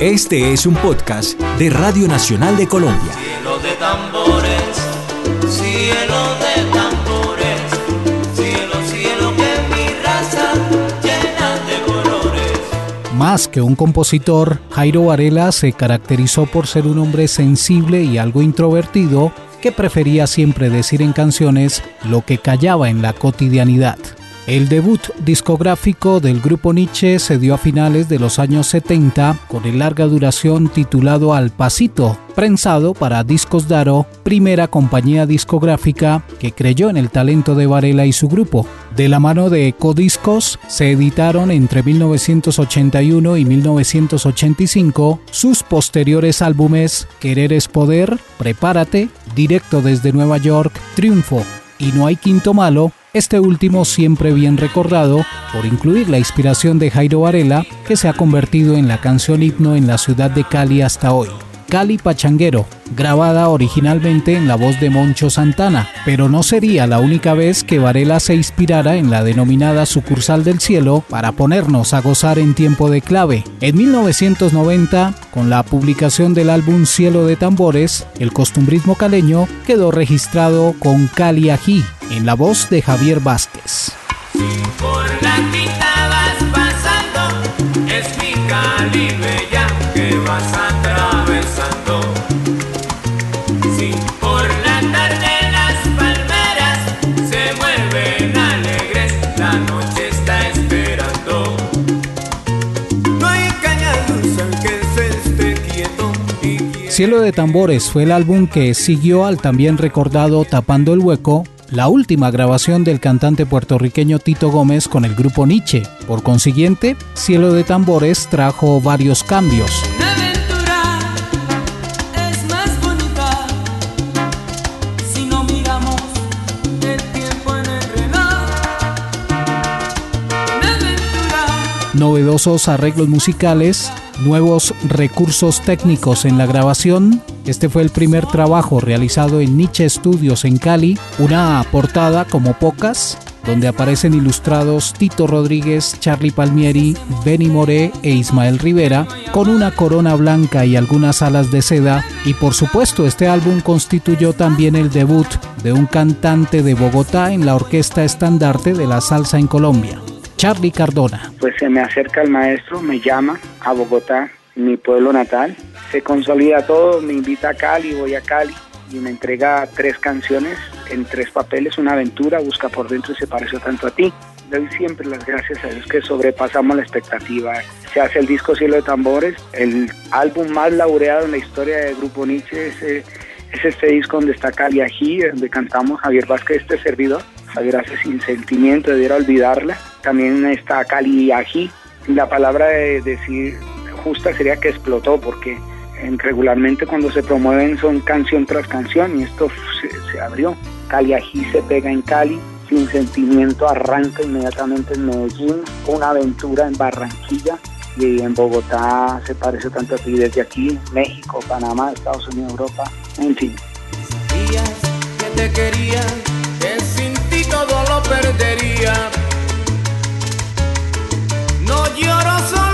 Este es un podcast de Radio Nacional de Colombia. Cielo de tambores, cielo de tambores, cielo, cielo que mi raza llena de colores. Más que un compositor, Jairo Varela se caracterizó por ser un hombre sensible y algo introvertido que prefería siempre decir en canciones lo que callaba en la cotidianidad. El debut discográfico del grupo Nietzsche se dio a finales de los años 70 con el larga duración titulado Al Pasito, prensado para Discos Daro, primera compañía discográfica que creyó en el talento de Varela y su grupo. De la mano de Codiscos se editaron entre 1981 y 1985 sus posteriores álbumes Querer es Poder, Prepárate, Directo desde Nueva York, Triunfo y No hay quinto malo, este último siempre bien recordado por incluir la inspiración de Jairo Varela, que se ha convertido en la canción himno en la ciudad de Cali hasta hoy. Cali Pachanguero, grabada originalmente en la voz de Moncho Santana, pero no sería la única vez que Varela se inspirara en la denominada sucursal del cielo para ponernos a gozar en tiempo de clave. En 1990, con la publicación del álbum Cielo de Tambores, el costumbrismo caleño quedó registrado con Cali Ají, en la voz de Javier Vázquez. Por la quinta vas pasando, es mi Cali bella que vas atravesando. Si por la tarde las palmeras se mueven alegres, la noche está esperando. No hay caña dulce que se esté quieto y Cielo de Tambores fue el álbum que siguió al también recordado Tapando el Hueco, la última grabación del cantante puertorriqueño Tito Gómez con el grupo Nietzsche. Por consiguiente, Cielo de Tambores trajo varios cambios. Novedosos arreglos musicales, nuevos recursos técnicos en la grabación. Este fue el primer trabajo realizado en Nietzsche Studios en Cali, una portada como pocas, donde aparecen ilustrados Tito Rodríguez, Charlie Palmieri, Benny Moré e Ismael Rivera, con una corona blanca y algunas alas de seda, y por supuesto este álbum constituyó también el debut de un cantante de Bogotá en la orquesta estandarte de la salsa en Colombia. Charlie Cardona. pues se me acerca el maestro, me llama a Bogotá, mi pueblo natal, se consolida todo, me invita a Cali, voy a Cali y me entrega tres canciones en tres papeles, una aventura, busca por dentro y se pareció tanto a ti. Doy siempre las gracias a Dios que sobrepasamos la expectativa. Se hace el disco Cielo de Tambores, el álbum más laureado en la historia del Grupo Nietzsche, es, es este disco donde está Cali Ají, donde cantamos Javier Vázquez, este servidor. Javier hace sin sentimiento, debiera olvidarla. También está Cali Ají. La palabra de decir justa sería que explotó, porque regularmente cuando se promueven son canción tras canción y esto se, se abrió. Cali Ají se pega en Cali, sin sentimiento arranca inmediatamente en Medellín, una aventura en Barranquilla y en Bogotá se parece tanto a ti desde aquí, México, Panamá, Estados Unidos, Europa, en fin. Días que te quería, que todo lo perdería. No lloro solo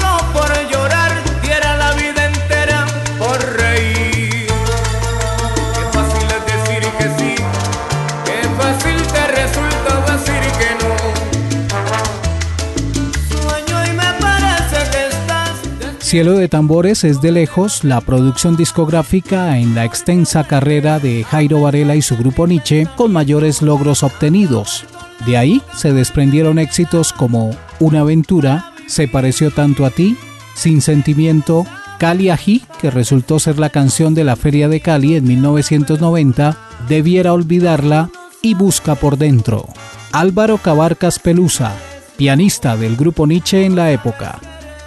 Cielo de Tambores es de lejos la producción discográfica en la extensa carrera de Jairo Varela y su grupo Nietzsche con mayores logros obtenidos. De ahí se desprendieron éxitos como Una aventura, Se pareció tanto a ti, Sin sentimiento, Cali Ají, que resultó ser la canción de la Feria de Cali en 1990, Debiera olvidarla y Busca por dentro. Álvaro Cabarcas Pelusa, pianista del grupo Nietzsche en la época.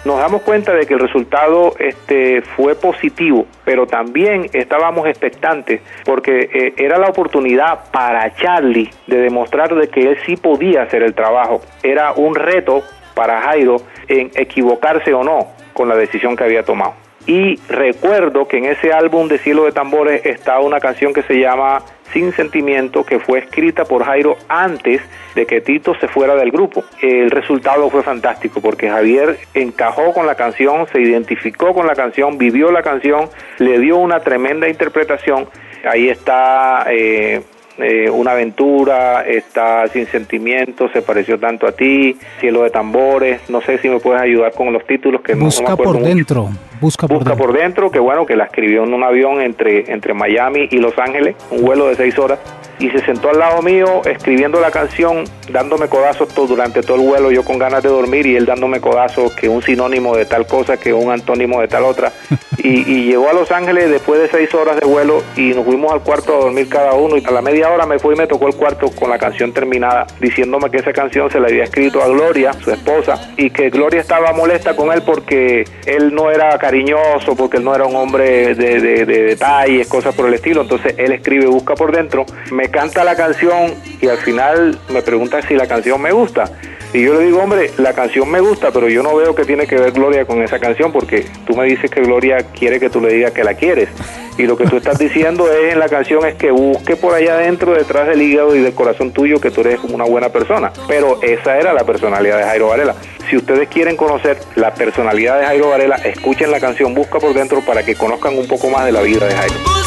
Nos damos cuenta de que el resultado este fue positivo, pero también estábamos expectantes porque eh, era la oportunidad para Charlie de demostrar de que él sí podía hacer el trabajo. Era un reto para Jairo en equivocarse o no con la decisión que había tomado. Y recuerdo que en ese álbum de Cielo de Tambores está una canción que se llama Sin Sentimiento que fue escrita por Jairo antes de que Tito se fuera del grupo. El resultado fue fantástico porque Javier encajó con la canción, se identificó con la canción, vivió la canción, le dio una tremenda interpretación. Ahí está... Eh, eh, una aventura, está sin sentimiento, se pareció tanto a ti, cielo de tambores, no sé si me puedes ayudar con los títulos que busca no, por dentro, busca, por, busca dentro. por dentro, que bueno que la escribió en un avión entre entre Miami y Los Ángeles, un vuelo de seis horas y se sentó al lado mío escribiendo la canción, dándome codazos todo, durante todo el vuelo, yo con ganas de dormir y él dándome codazos, que un sinónimo de tal cosa, que un antónimo de tal otra. Y, y, llegó a Los Ángeles después de seis horas de vuelo y nos fuimos al cuarto a dormir cada uno y a la media hora me fui y me tocó el cuarto con la canción terminada, diciéndome que esa canción se la había escrito a Gloria, su esposa, y que Gloria estaba molesta con él porque él no era cariñoso, porque él no era un hombre de, de, de detalles, cosas por el estilo. Entonces él escribe Busca por dentro, me canta la canción y al final me pregunta si la canción me gusta. Y yo le digo, hombre, la canción me gusta, pero yo no veo que tiene que ver Gloria con esa canción, porque tú me dices que Gloria quiere que tú le digas que la quieres. Y lo que tú estás diciendo es en la canción es que busque por allá adentro, detrás del hígado y del corazón tuyo, que tú eres una buena persona. Pero esa era la personalidad de Jairo Varela. Si ustedes quieren conocer la personalidad de Jairo Varela, escuchen la canción Busca por dentro para que conozcan un poco más de la vida de Jairo.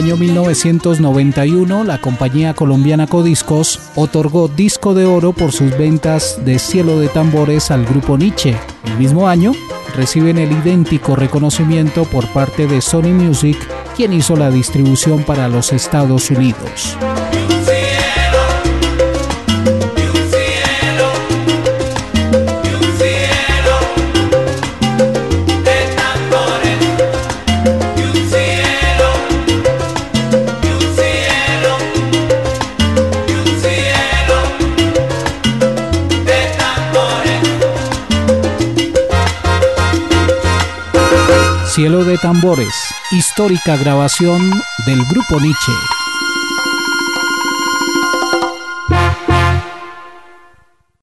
Año 1991, la compañía colombiana Codiscos otorgó disco de oro por sus ventas de Cielo de Tambores al grupo Nietzsche. El mismo año, reciben el idéntico reconocimiento por parte de Sony Music, quien hizo la distribución para los Estados Unidos. Cielo de Tambores, histórica grabación del grupo Nietzsche.